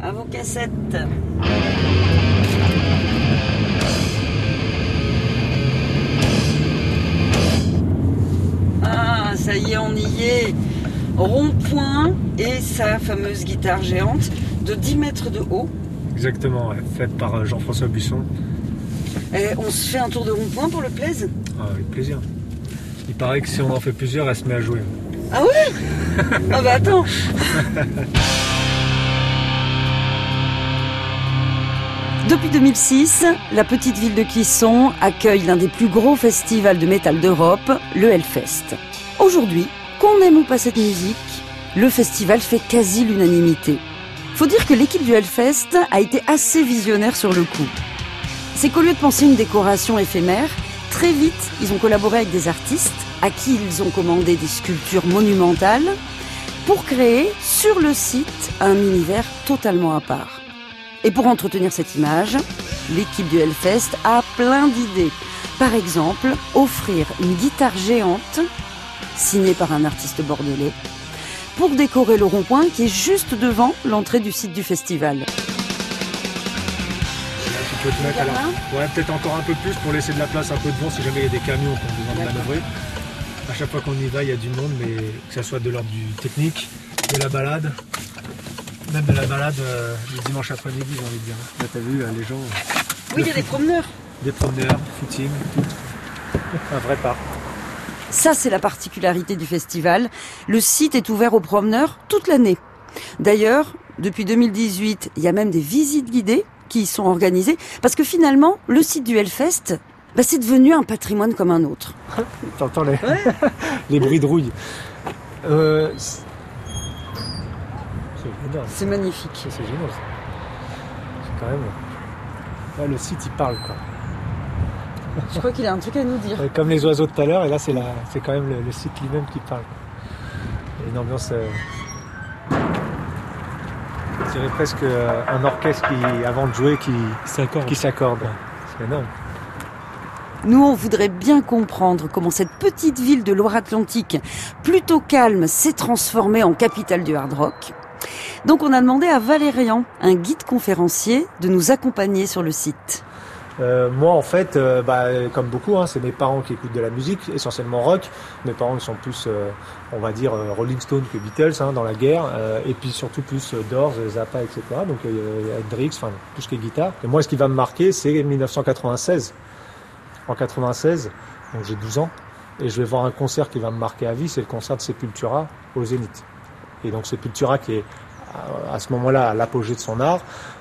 À vos cassettes. Ah, ça y est, on y est. Rond-point et sa fameuse guitare géante de 10 mètres de haut. Exactement, faite par euh, Jean-François Buisson. Et on se fait un tour de rond-point pour le plaise? Ah, avec plaisir. Il paraît que si on en fait plusieurs, elle se met à jouer. Ah ouais? Ah bah attends Depuis 2006, la petite ville de Clisson accueille l'un des plus gros festivals de métal d'Europe, le Hellfest. Aujourd'hui, qu'on aime ou pas cette musique, le festival fait quasi l'unanimité. Faut dire que l'équipe du Hellfest a été assez visionnaire sur le coup. C'est qu'au lieu de penser une décoration éphémère, très vite, ils ont collaboré avec des artistes à qui ils ont commandé des sculptures monumentales pour créer sur le site un univers totalement à part. Et pour entretenir cette image, l'équipe du Hellfest a plein d'idées. Par exemple, offrir une guitare géante, signée par un artiste bordelais, pour décorer le rond-point qui est juste devant l'entrée du site du festival. Tu peux te mettre à la- Ouais, peut-être encore un peu plus pour laisser de la place un peu devant si jamais il y a des camions qui ont besoin de manœuvrer. À chaque fois qu'on y va, il y a du monde, mais que ce soit de l'ordre du technique, de la balade, même de la balade euh, le dimanche après-midi, j'ai envie de dire. Là, t'as vu, euh, les gens, Oui, il y a des promeneurs. des promeneurs, footing, tout. Un vrai parc. Ça, c'est la particularité du festival. Le site est ouvert aux promeneurs toute l'année. D'ailleurs, depuis 2018, il y a même des visites guidées qui y sont organisées parce que finalement, le site du Hellfest, bah, c'est devenu un patrimoine comme un autre. T'entends les, les bruits de rouille. Euh, c'est magnifique. C'est génial. ça. C'est quand même. Là, le site, il parle, quoi. Je crois qu'il a un truc à nous dire. Ouais, Comme les oiseaux de tout à l'heure, et là, c'est la... c'est quand même le, le site lui-même qui parle. Il y a une ambiance. euh, Je dirais presque euh, un orchestre qui, avant de jouer, qui qui s'accorde. C'est énorme. Nous, on voudrait bien comprendre comment cette petite ville de Loire-Atlantique, plutôt calme, s'est transformée en capitale du hard rock. Donc on a demandé à Valérian, un guide conférencier, de nous accompagner sur le site. Euh, moi, en fait, euh, bah, comme beaucoup, hein, c'est mes parents qui écoutent de la musique, essentiellement rock. Mes parents sont plus, euh, on va dire, Rolling Stone que Beatles hein, dans la guerre, et puis surtout plus Doors, Zappa, etc. Donc Hendrix, enfin tout ce qui est guitare. Et moi, ce qui va me marquer, c'est 1996. En 96, donc j'ai 12 ans, et je vais voir un concert qui va me marquer à vie, c'est le concert de Sepultura au Zénith. Et donc Sepultura qui est à- ce moment-là à l'apogée de son art,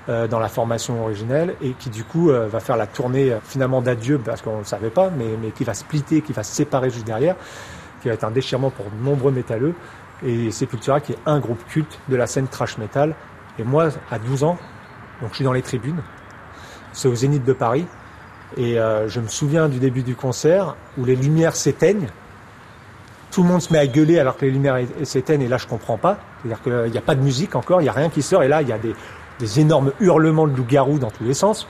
euh, dans la formation originelle et qui du coup euh, va faire la tournée euh, finalement d'adieu parce qu'on ne le savait pas, mais, qui va splitter, qui va se séparer juste derrière, qui va être un déchirement pour de nombreux métalleux. Et Sepultura qui est un groupe culte de la scène trash metal. Et moi, à 12 ans, donc je suis dans les tribunes, c'est au Zénith de Paris, et je me souviens du début du concert où les lumières s'éteignent. Tout le monde se met à gueuler alors que les lumières s'éteignent et là je comprends pas. C'est-à-dire qu'il n'y a pas de musique encore, il n'y a rien qui sort et là il y a des, énormes hurlements de loups-garous dans tous les sens.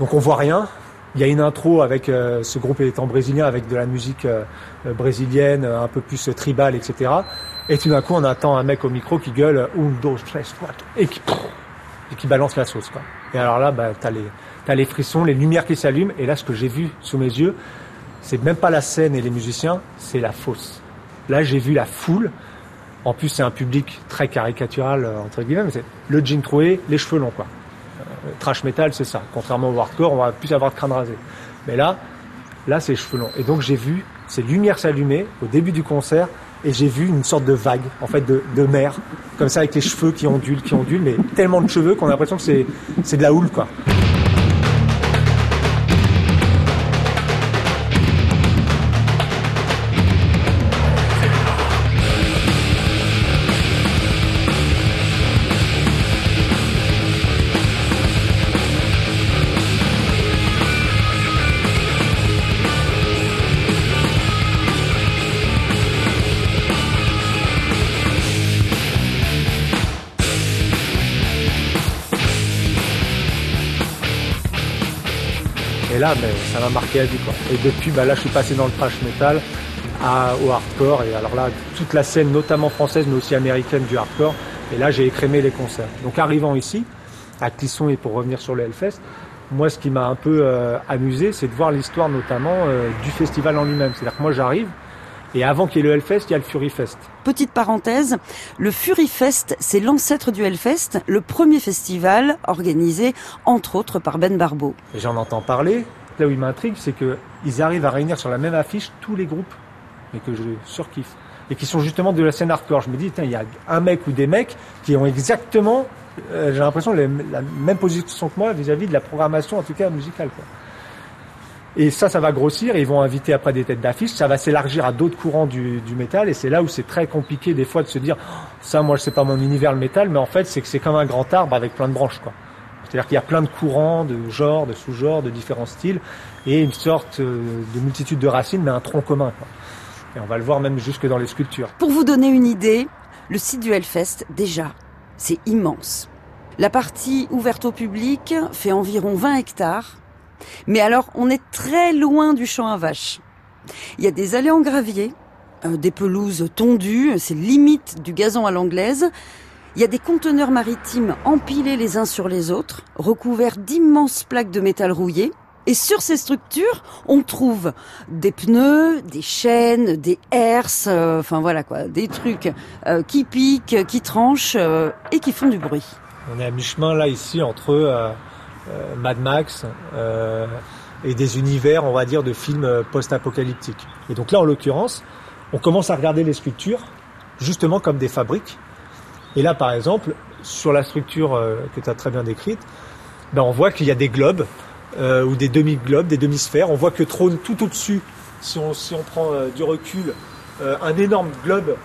Donc on voit rien. Il y a une intro avec euh, ce groupe étant brésilien avec de la musique euh, euh, brésilienne, euh, un peu plus euh, tribale, etc. Et tout d'un coup on attend un mec au micro qui gueule un, dos, tres, quatre et qui, et qui balance la sauce. Quoi. Et alors là, bah, t'as les, les frissons, les lumières qui s'allument. Et là, ce que j'ai vu sous mes yeux, c'est même pas la scène et les musiciens, c'est la fosse. Là, j'ai vu la foule. En plus, c'est un public très caricatural, euh, entre guillemets, mais c'est le jean troué, les cheveux longs, quoi. Euh, trash metal, c'est ça. Contrairement au hardcore, on va plus avoir de crâne rasé. Mais là, là, c'est les cheveux longs. Et donc, j'ai vu ces lumières s'allumer au début du concert, et j'ai vu une sorte de vague, en fait, de, de mer, comme ça, avec les cheveux qui ondulent, qui ondulent, mais tellement de cheveux qu'on a l'impression que c'est, c'est de la houle, quoi. Et là, mais ça m'a marqué à vie. Et depuis, bah, là, je suis passé dans le trash metal, à, au hardcore. Et alors là, toute la scène, notamment française, mais aussi américaine du hardcore, Et là, j'ai écrémé les concerts. Donc arrivant ici, à Clisson et pour revenir sur le Hellfest, moi, ce qui m'a un peu euh, amusé, c'est de voir l'histoire notamment euh, du festival en lui-même. C'est-à-dire que moi, j'arrive et avant qu'il y ait le Hellfest, il y a le Furyfest. Petite parenthèse, le Furyfest, c'est l'ancêtre du Hellfest, le premier festival organisé entre autres par Ben Barbeau. J'en entends parler. Là où il m'intrigue, c'est qu'ils arrivent à réunir sur la même affiche tous les groupes, mais que je surkiffe. Et qui sont justement de la scène hardcore. Je me dis, il y a un mec ou des mecs qui ont exactement euh, j'ai l'impression la même position que moi vis-à-vis de la programmation, en tout cas musicale. Quoi. Et ça, ça va grossir. ils vont inviter après des têtes d'affiche. Ça va s'élargir à d'autres courants du, du métal. Et c'est là où c'est très compliqué des fois de se dire, ça, moi, c'est pas mon univers le métal, mais en fait, c'est que c'est comme un grand arbre avec plein de branches, quoi. C'est-à-dire qu'il y a plein de courants, de genres, de sous-genres, de différents styles, et une sorte euh, de multitude de racines, mais un tronc commun. Quoi. Et on va le voir même jusque dans les sculptures. Pour vous donner une idée, le site du Hellfest, déjà, c'est immense. La partie ouverte au public fait environ 20 hectares. Mais alors, on est très loin du champ à vaches. Il y a des allées en gravier, euh, des pelouses tondues, c'est limite du gazon à l'anglaise. Il y a des conteneurs maritimes empilés les uns sur les autres, recouverts d'immenses plaques de métal rouillé. Et sur ces structures, on trouve des pneus, des chaînes, des herses, euh, enfin voilà quoi, des trucs euh, qui piquent, qui tranchent euh, et qui font du bruit. On est à mi-chemin là ici entre Mad Max et des univers, on va dire, de films post-apocalyptiques. Et donc là, en l'occurrence, on commence à regarder les sculptures justement comme des fabriques. Et là, par exemple, sur la structure que tu as très bien décrite, ben, on voit qu'il y a des globes euh, ou des demi-globes, des demi-sphères. On voit que trône tout au-dessus, si on, si prend euh, du recul, euh, un énorme globe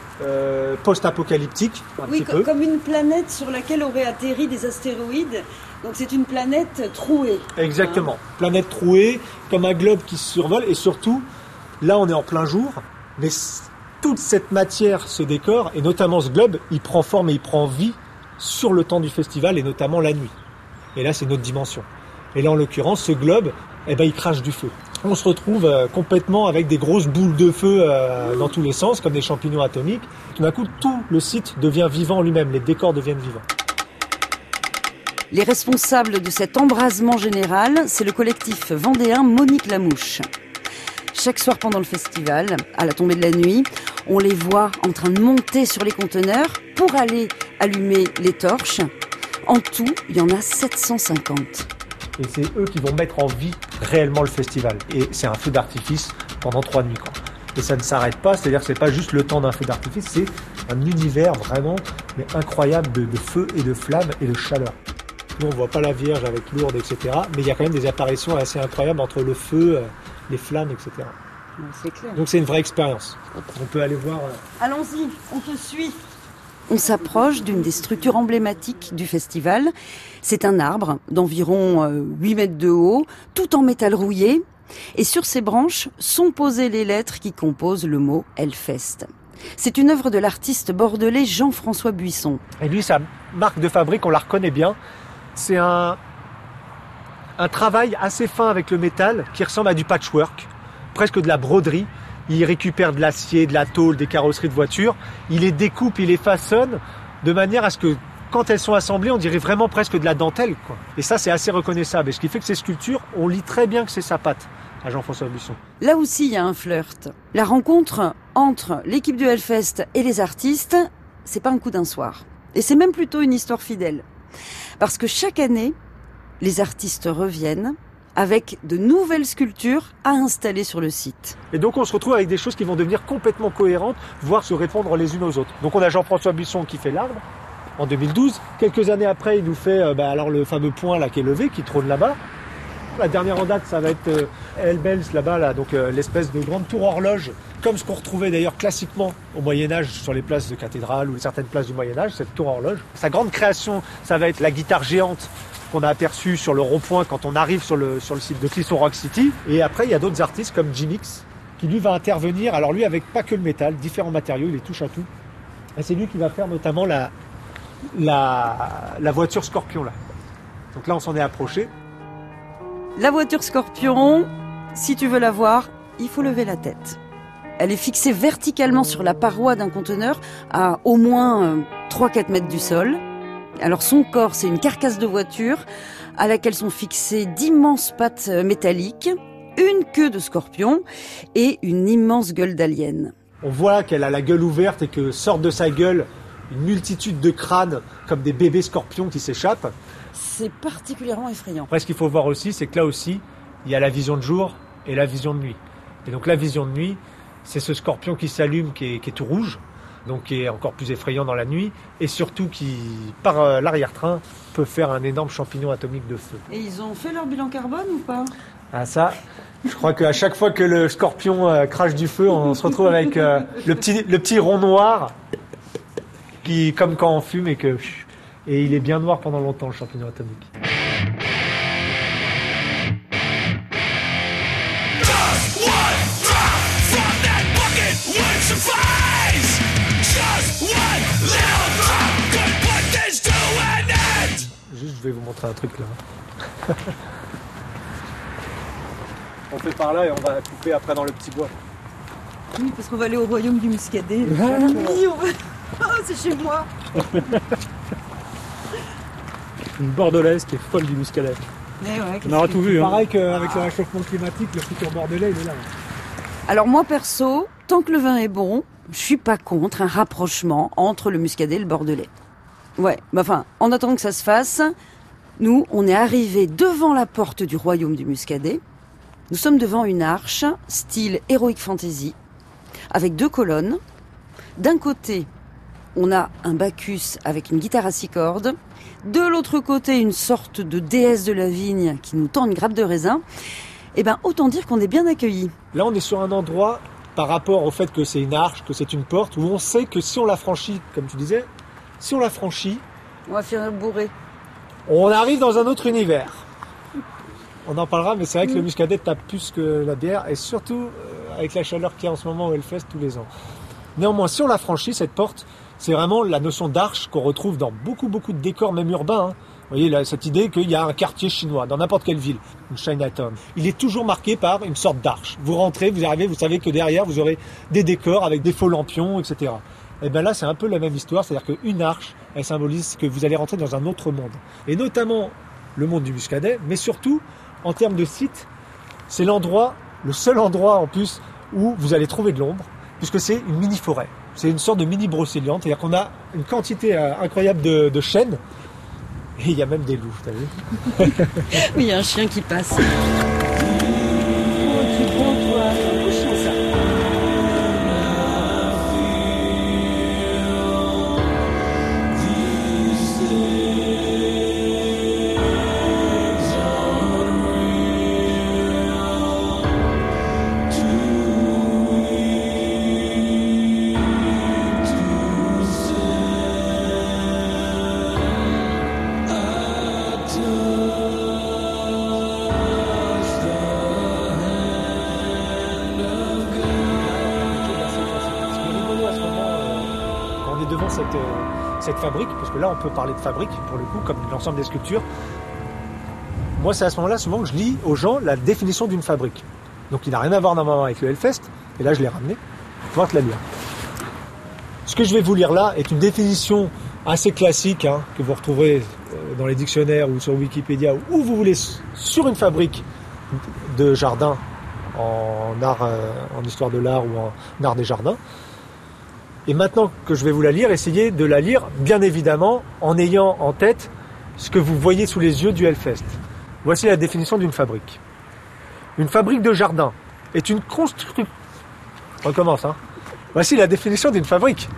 post-apocalyptique. Oui, comme une planète sur laquelle auraient atterri des astéroïdes. Donc c'est une planète trouée. Exactement. Planète trouée, comme un globe qui se survole. Et surtout, là on est en plein jour, mais toute cette matière, ce décor, et notamment ce globe, il prend forme et il prend vie sur le temps du festival, et notamment la nuit. Et là c'est notre dimension. Et là, en l'occurrence, ce globe, eh ben, il crache du feu. On se retrouve euh, complètement avec des grosses boules de feu euh, dans tous les sens, comme des champignons atomiques. Tout d'un coup, tout le site devient vivant lui-même, les décors deviennent vivants. Les responsables de cet embrasement général, c'est le collectif vendéen Monique Lamouche. Chaque soir pendant le festival, à la tombée de la nuit, on les voit en train de monter sur les conteneurs pour aller allumer les torches. En tout, il y en a 750 et c'est eux qui vont mettre en vie réellement le festival. Et c'est un feu d'artifice pendant trois nuits. Quoi. Et ça ne s'arrête pas, c'est-à-dire que c'est pas juste le temps d'un feu d'artifice, c'est un univers vraiment mais incroyable de, feu et de flammes et de chaleur. Nous, on voit pas la Vierge avec lourde, etc. Mais il y a quand même des apparitions assez incroyables entre le feu, euh, les flammes, etc. C'est clair. Donc c'est une vraie expérience. On peut aller voir. Euh, Allons-y, on te suit. On s'approche d'une des structures emblématiques du festival. C'est un arbre d'environ 8 euh, mètres de haut, tout en métal rouillé. Et sur ses branches sont posées les lettres qui composent le mot Hellfest. C'est une œuvre de l'artiste bordelais Jean-François Buisson. Et lui, sa marque de fabrique, on la reconnaît bien. C'est un, un travail assez fin avec le métal qui ressemble à du patchwork, presque de la broderie il récupère de l'acier, de la tôle, des carrosseries de voitures, il les découpe, il les façonne de manière à ce que quand elles sont assemblées, on dirait vraiment presque de la dentelle. Quoi. Et ça, c'est assez reconnaissable. Et ce qui fait que ces sculptures, on lit très bien que c'est sa patte à Jean-François Buisson. Là aussi, il y a un flirt. La rencontre entre l'équipe du Hellfest et les artistes, c'est pas un coup d'un soir. Et c'est même plutôt une histoire fidèle. Parce que chaque année, les artistes reviennent avec de nouvelles sculptures à installer sur le site. Et donc on se retrouve avec des choses qui vont devenir complètement cohérentes, voire se répondre les unes aux autres. Donc on a Jean-François Buisson qui fait l'arbre en 2012. Quelques années après, il nous fait euh, bah, alors le fameux point là qui est levé, qui trône là-bas. La dernière en date, ça va être euh, Elbels là-bas, là, donc euh, l'espèce de grande tour horloge, comme ce qu'on retrouvait d'ailleurs classiquement au Moyen Âge sur les places de cathédrales ou certaines places du Moyen Âge, cette tour horloge. Sa grande création, ça va être la guitare géante qu'on a aperçu sur le rond-point quand on arrive sur le, sur le site de Clisson Rock City. Et après, il y a d'autres artistes comme Jimix qui lui va intervenir. Alors lui, avec pas que le métal, différents matériaux, il les touche à tout. Et c'est lui qui va faire notamment la, la, la voiture Scorpion là. Donc là, on s'en est approché. La voiture Scorpion, si tu veux la voir, il faut lever la tête. Elle est fixée verticalement sur la paroi d'un conteneur à au moins 3-4 mètres du sol. Alors son corps, c'est une carcasse de voiture à laquelle sont fixées d'immenses pattes métalliques, une queue de scorpion et une immense gueule d'alien. On voit qu'elle a la gueule ouverte et que sortent de sa gueule une multitude de crânes comme des bébés scorpions qui s'échappent. C'est particulièrement effrayant. Après, ce qu'il faut voir aussi, c'est que là aussi, il y a la vision de jour et la vision de nuit. Et donc la vision de nuit, c'est ce scorpion qui s'allume, qui est, tout rouge, donc qui est encore plus effrayant dans la nuit, et surtout qui, par euh, l'arrière-train, peut faire un énorme champignon atomique de feu. Et ils ont fait leur bilan carbone ou pas? Ah ça, je crois qu'à chaque fois que le scorpion euh, crache du feu, on se retrouve avec euh, le, petit, le petit rond noir, qui, comme quand on fume, et que... Et il est bien noir pendant longtemps, le champignon atomique. Montrer un truc là. on fait par là et on va couper après dans le petit bois. Oui, parce qu'on va aller au royaume du muscadet. Oh, c'est chez moi. Une bordelaise qui est folle du muscadet. Eh on aura tout vu. Hein. Pareil qu'avec le réchauffement climatique, le futur bordelais, il est là. Alors moi perso, tant que le vin est bon, je suis pas contre un rapprochement entre le muscadet et le bordelais. Ouais, bah enfin, en attendant que ça se fasse, nous, on est arrivé devant la porte du royaume du muscadet. Nous sommes devant une arche, style heroic fantasy, avec deux colonnes. D'un côté, on a un Bacchus avec une guitare à six cordes. De l'autre côté, une sorte de déesse de la vigne qui nous tend une grappe de raisin. Eh ben, autant dire qu'on est bien accueillis. Là, on est sur un endroit, par rapport au fait que c'est une arche, que c'est une porte, où on sait que si on la franchit, comme tu disais, si on la franchit, on va finir bourré. On arrive dans un autre univers. On en parlera, mais c'est vrai que le mm. muscadet tape plus que la bière, et surtout euh, avec la chaleur qu'il y a en ce moment au Hellfest tous les ans. Néanmoins, si on la franchit, cette porte, c'est vraiment la notion d'arche qu'on retrouve dans beaucoup, beaucoup de décors, même urbains. Hein. Vous voyez, là, cette idée qu'il y a un quartier chinois dans n'importe quelle ville, une Chinatown. Il est toujours marqué par une sorte d'arche. Vous rentrez, vous arrivez, vous savez que derrière, vous aurez des décors avec des faux lampions, etc. Et bien là, c'est un peu la même histoire, c'est-à-dire qu'une arche, elle symbolise que vous allez rentrer dans un autre monde. Et notamment le monde du Muscadet, mais surtout, en termes de site, c'est l'endroit, le seul endroit en plus où vous allez trouver de l'ombre, puisque c'est une mini-forêt. C'est une sorte de mini-brocéliande, c'est-à-dire qu'on a une quantité euh, incroyable de, de chênes, et il y a même des loups, t'as vu Oui, il y a un chien qui passe. Là on peut parler de fabrique pour le coup, comme l'ensemble des sculptures. Moi, c'est à ce moment-là souvent que je lis aux gens la définition d'une fabrique. Donc il n'a rien à voir normalement avec le Hellfest, et là je l'ai ramené. pour te la lire. Ce que je vais vous lire là est une définition assez classique hein, que vous retrouverez euh, dans les dictionnaires ou sur Wikipédia, où vous voulez, sur une fabrique de jardin en art, euh, en histoire de l'art ou en art des jardins. Et maintenant que je vais vous la lire, essayez de la lire, bien évidemment, en ayant en tête ce que vous voyez sous les yeux du Hellfest. Voici la définition d'une fabrique. Une fabrique de jardin est une construction... Recommence, hein. Voici la définition d'une fabrique.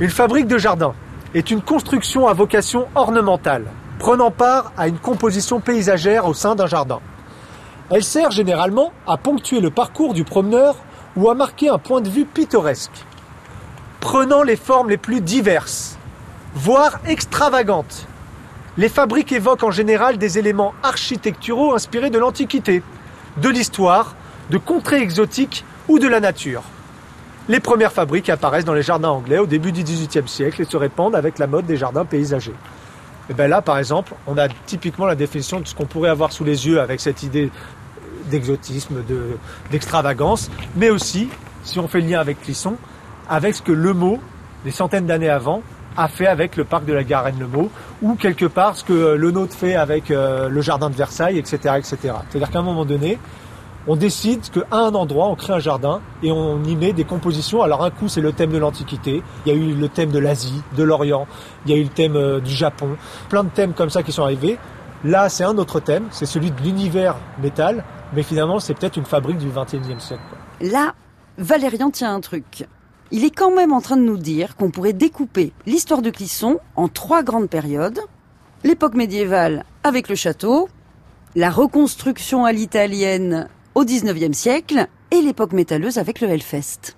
Une fabrique de jardin est une construction à vocation ornementale, prenant part à une composition paysagère au sein d'un jardin. Elle sert généralement à ponctuer le parcours du promeneur ou à marquer un point de vue pittoresque prenant les formes les plus diverses, voire extravagantes. Les fabriques évoquent en général des éléments architecturaux inspirés de l'Antiquité, de l'histoire, de contrées exotiques ou de la nature. Les premières fabriques apparaissent dans les jardins anglais au début du XVIIIe siècle et se répandent avec la mode des jardins paysagers. Et bien là, par exemple, on a typiquement la définition de ce qu'on pourrait avoir sous les yeux avec cette idée d'exotisme, d'extravagance, mais aussi, si on fait le lien avec Clisson, avec ce que le mot des centaines d'années avant, a fait avec le parc de la Garenne-le-Maux, ou quelque part ce que le nôtre fait avec euh, le jardin de Versailles, etc. etc. C'est-à-dire qu'à un moment donné, on décide qu'à un endroit, on crée un jardin et on y met des compositions. Alors un coup, c'est le thème de l'Antiquité, il y a eu le thème de l'Asie, de l'Orient, il y a eu le thème euh, du Japon, plein de thèmes comme ça qui sont arrivés. Là, c'est un autre thème, c'est celui de l'univers métal, mais finalement, c'est peut-être une fabrique du XXIe siècle. Là, Valérian tient un truc. Il est quand même en train de nous dire qu'on pourrait découper l'histoire de Clisson en trois grandes périodes. L'époque médiévale avec le château, la reconstruction à l'italienne au 19e siècle et l'époque métalleuse avec le Hellfest.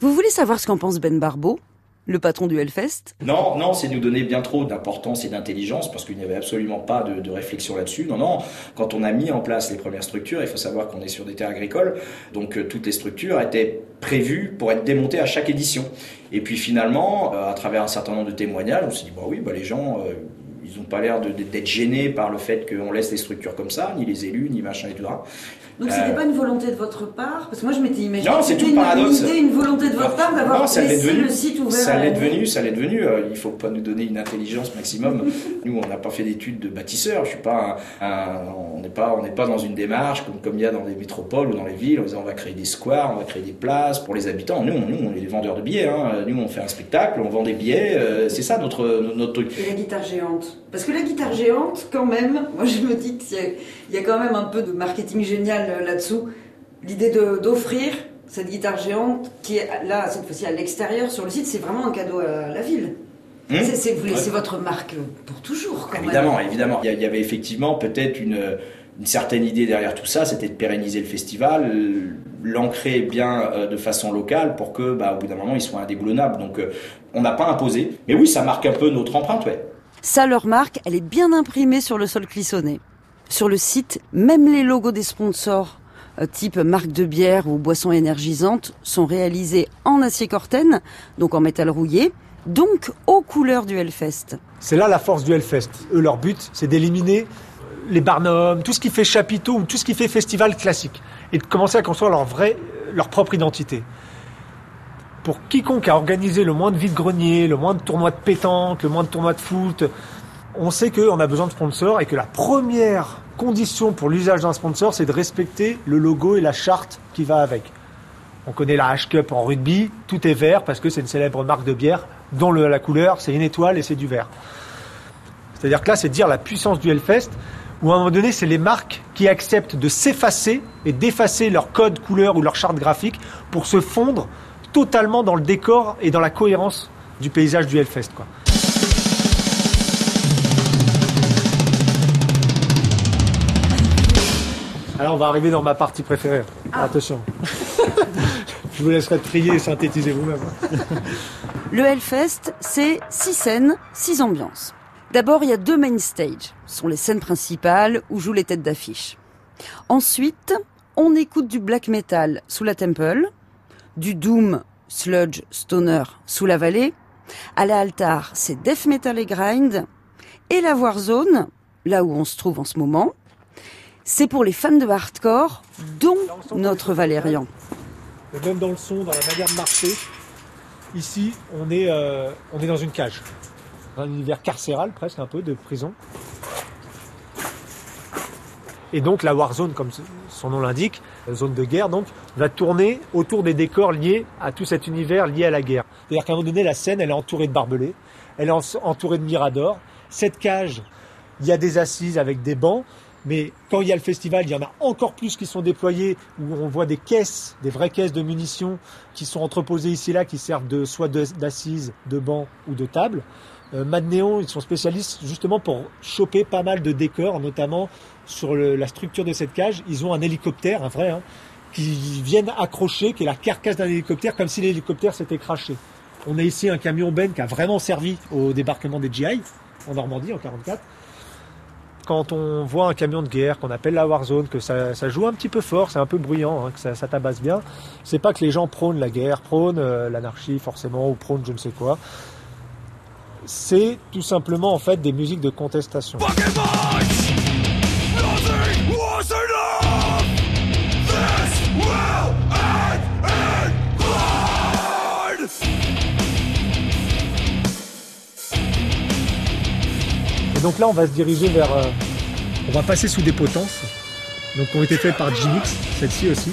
Vous voulez savoir ce qu'en pense Ben Barbeau? Le patron du Hellfest Non, non, c'est nous donner bien trop d'importance et d'intelligence parce qu'il n'y avait absolument pas de, réflexion là-dessus. Non, non, quand on a mis en place les premières structures, il faut savoir qu'on est sur des terres agricoles, donc euh, toutes les structures étaient prévues pour être démontées à chaque édition. Et puis finalement, euh, à travers un certain nombre de témoignages, on s'est dit, bah oui, bah les gens... Euh, ils n'ont pas l'air d'être gênés par le fait qu'on laisse les structures comme ça, ni les élus, ni machin et tout ça. Donc c'était euh, pas une volonté de votre part? Parce que moi je m'étais imaginé non, c'était une, idée, une volonté de votre part d'avoir laissé le site ouvert. Ça l'est devenu, ça l'est devenu. Euh, il faut pas nous donner une intelligence maximum. nous, on n'a pas fait d'études de bâtisseurs. Je suis pas, on n'est pas, on n'est pas dans une démarche comme comme il y a dans les métropoles ou dans les villes. On va créer des squares, on va créer des places pour les habitants. Nous, nous, on est des vendeurs de billets. Hein. Nous, on fait un spectacle, on vend des billets. Euh, c'est ça notre notre truc. Et la guitare géante? Parce que la guitare géante, quand même, moi je me dis qu'il y, y, a quand même un peu de marketing génial là-dessous l'idée d'offrir cette guitare géante qui est là, cette fois-ci à l'extérieur sur le site, c'est vraiment un cadeau à la ville. Hmm c'est, vous laissez votre marque pour toujours, quand évidemment, Évidemment, Il y avait effectivement peut-être une, une certaine idée derrière tout ça, c'était de pérenniser le festival, l'ancrer bien euh, de façon locale pour que, bah, au bout d'un moment, il soit indéboulonnable. Donc, euh, on n'a pas imposé. Mais oui, ça marque un peu notre empreinte, ouais. Ça, leur marque, elle est bien imprimée sur le sol clissonné. Sur le site, même les logos des sponsors euh, type marque de bière ou boisson énergisante sont réalisés en acier corten, donc en métal rouillé, donc aux couleurs du Hellfest. C'est là la force du Hellfest. Eux, leur but, c'est d'éliminer les barnums, tout ce qui fait chapiteau ou tout ce qui fait festival classique, et de commencer à construire leur leur propre identité. Pour quiconque a organisé le moins de vide-grenier, le moins de tournois de pétanque, le moins de tournois de foot, on sait qu'on a besoin de sponsors et que la première condition pour l'usage d'un sponsor, c'est de respecter le logo et la charte qui va avec. On connaît la H-Cup en rugby, tout est vert parce que c'est une célèbre marque de bière dont la couleur c'est une étoile et c'est du vert. C'est-à-dire que là, c'est dire la puissance du Hellfest, où à un moment donné, c'est les marques qui acceptent de s'effacer et d'effacer leur code couleur ou leur charte graphique pour se fondre totalement dans le décor et dans la cohérence du paysage du Hellfest. Quoi. Alors on va arriver dans ma partie préférée. Ah. Attention. Je vous laisserai trier et synthétiser vous-même. Le Hellfest, c'est six scènes, six ambiances. D'abord, il y a deux main stages. Ce sont les scènes principales où jouent les têtes d'affiche. Ensuite, on écoute du black metal sous la Temple, du doom, sludge, stoner sous la vallée. À la altar, c'est death metal et grind. Et la Warzone, là où on se trouve en ce moment, c'est pour les fans de hardcore, dont notre Valérian. même dans le son, dans la manière de marcher, ici, on est, euh, on est dans une cage. Un univers carcéral, presque un peu, de prison. Et donc la Warzone, comme son nom l'indique, zone de guerre, donc, va tourner autour des décors liés à tout cet univers lié à la guerre. C'est-à-dire qu'à un moment donné, la scène, elle est entourée de barbelés, elle est entourée de miradors. Cette cage, il y a des assises avec des bancs, mais quand il y a le festival, il y en a encore plus qui sont déployés, où on voit des caisses, des vraies caisses de munitions qui sont entreposées ici et là, qui servent de soit d'assises, de bancs ou de tables. Euh, Madnéon, ils sont spécialistes justement pour choper pas mal de décors, notamment sur la structure de cette cage. Ils ont un hélicoptère, un vrai, hein, qui viennent accrocher, qui est la carcasse d'un hélicoptère, comme si l'hélicoptère s'était craché. On a ici un camion Ben qui a vraiment servi au débarquement des GI en Normandie en 44 quand on voit un camion de guerre qu'on appelle la Warzone, que ça, joue un petit peu fort, c'est un peu bruyant, hein, que ça, tabasse bien, c'est pas que les gens prônent la guerre, prônent euh, l'anarchie forcément, ou prônent je ne sais quoi. C'est tout simplement en fait des musiques de contestation. Donc là, on va se diriger vers. euh, on va passer sous des potences, donc qui ont été faites par Gmix, celle-ci aussi.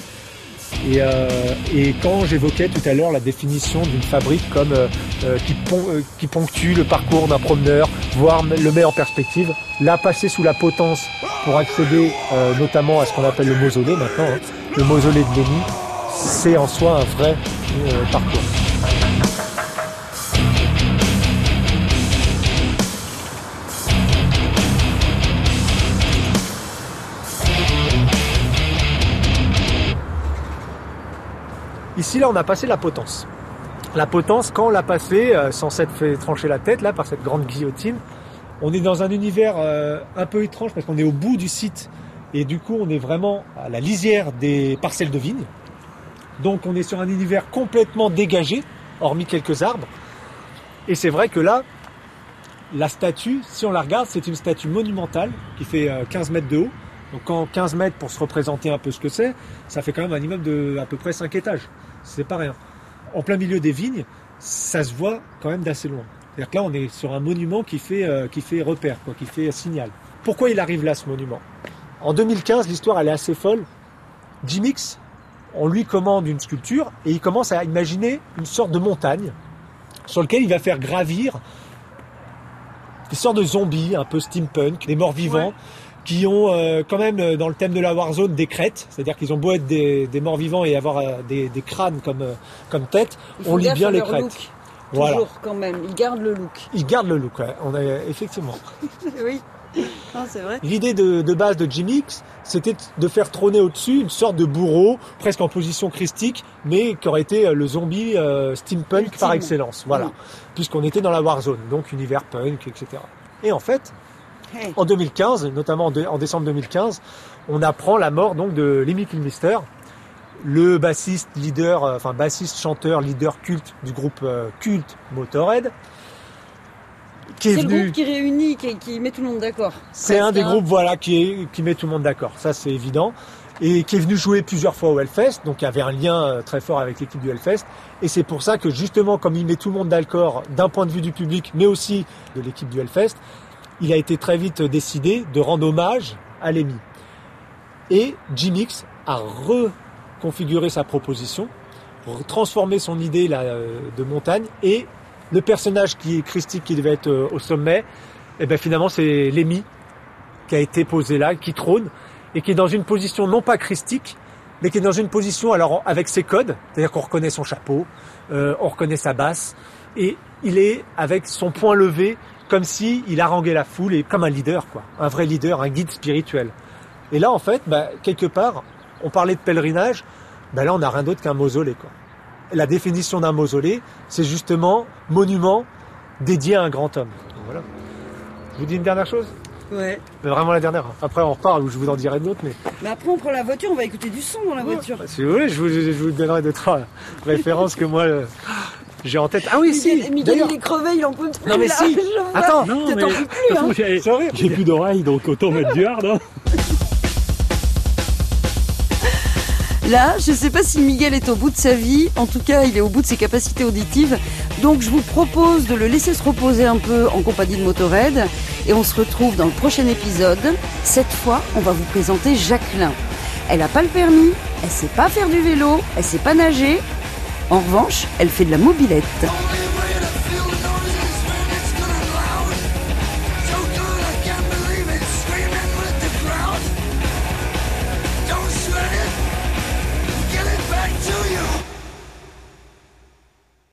Et, euh, et quand j'évoquais tout à l'heure la définition d'une fabrique comme euh, qui, pon- qui ponctue le parcours d'un promeneur, voire le met en perspective, là passer sous la potence pour accéder notamment à ce qu'on appelle le mausolée maintenant, hein, le mausolée de Léni, c'est en soi un vrai parcours. Ici, là, on a passé la potence. La potence, quand on l'a passé, euh, sans s'être fait trancher la tête, là, par cette grande guillotine, on est dans un univers euh, un peu étrange parce qu'on est au bout du site et du coup, on est vraiment à la lisière des parcelles de vignes. Donc, on est sur un univers complètement dégagé, hormis quelques arbres. Et c'est vrai que là, la statue, si on la regarde, c'est une statue monumentale qui fait euh, 15 mètres de haut. Donc, quand 15 mètres pour se représenter un peu ce que c'est, ça fait quand même un immeuble de à peu près 5 étages. C'est pas rien. En plein milieu des vignes, ça se voit quand même d'assez loin. C'est-à-dire que là, on est sur un monument qui fait, euh, qui fait repère, quoi, qui fait signal. Pourquoi il arrive là, ce monument? En 2015, l'histoire, elle est assez folle. Jimix, on lui commande une sculpture et il commence à imaginer une sorte de montagne sur laquelle il va faire gravir des sortes de zombies, un peu steampunk, des morts vivants. Qui ont euh, quand même euh, dans le thème de la Warzone des crêtes, c'est-à-dire qu'ils ont beau être des, des morts vivants et avoir euh, des, des crânes comme, euh, comme tête, on lit bien les crêtes. look, Voilà. Toujours quand même, ils gardent le look. Ils gardent le look, ouais. on a, effectivement. oui, c'est vrai. L'idée de, de base de Jimmy X, c'était de faire trôner au-dessus une sorte de bourreau, presque en position christique, mais qui aurait été euh, le zombie euh, steampunk Ultime. par excellence. Voilà. Oui. Puisqu'on était dans la Warzone, donc univers punk, etc. Et en fait. En 2015, notamment en, dé- en décembre 2015, on apprend la mort donc de Lemmy Kilmister, le bassiste leader, euh, enfin bassiste chanteur leader culte du groupe euh, culte Motorhead, qui est, C'est le venu. groupe qui réunit, qui, qui met tout le monde d'accord. C'est un des hein. groupes voilà qui, est, qui met tout le monde d'accord, ça c'est évident. Et qui est venu jouer plusieurs fois au Hellfest, donc il y avait un lien euh, très fort avec l'équipe du Hellfest. Et c'est pour ça que justement, comme il met tout le monde d'accord d'un point de vue du public, mais aussi de l'équipe du Hellfest, il a été très vite décidé de rendre hommage à Lemmy. Et Jimix a reconfiguré sa proposition, transformé son idée euh, de montagne, et le personnage qui est christique, qui devait être euh, au sommet, et ben finalement c'est Lemmy qui a été posé là, qui trône, et qui est dans une position non pas christique, mais qui est dans une position alors avec ses codes, c'est-à-dire qu'on reconnaît son chapeau, euh, on reconnaît sa basse, et il est avec son poing levé, comme si il haranguait la foule et comme un leader, quoi, un vrai leader, un guide spirituel. Et là, en fait, bah, quelque part, on parlait de pèlerinage, bah là, on n'a rien d'autre qu'un mausolée, quoi. La définition d'un mausolée, c'est justement monument dédié à un grand homme. Voilà. Je vous dis une dernière chose? Ouais. mais vraiment la dernière. Après, on reparle ou je vous en dirai d'autres. Mais Mais après, on prend la voiture, on va écouter du son dans la voiture. Si vous voulez, je vous, je vous donnerai deux trois références que moi euh, j'ai en tête. Ah oui, si. Miguel, il est crevé, il en peut plus. Non, mais là, si. Attends. Non, mais- peux plus, hein. j'ai- plus d'oreilles, donc autant mettre du hard. hein. Là, je sais pas si Miguel est au bout de sa vie. En tout cas, il est au bout de ses capacités auditives. Donc, je vous propose de le laisser se reposer un peu en compagnie de Motorhead. Et on se retrouve dans le prochain épisode. Cette fois, on va vous présenter Jacqueline. Elle a pas le permis, elle sait pas faire du vélo, elle sait pas nager. En revanche, elle fait de la mobilette.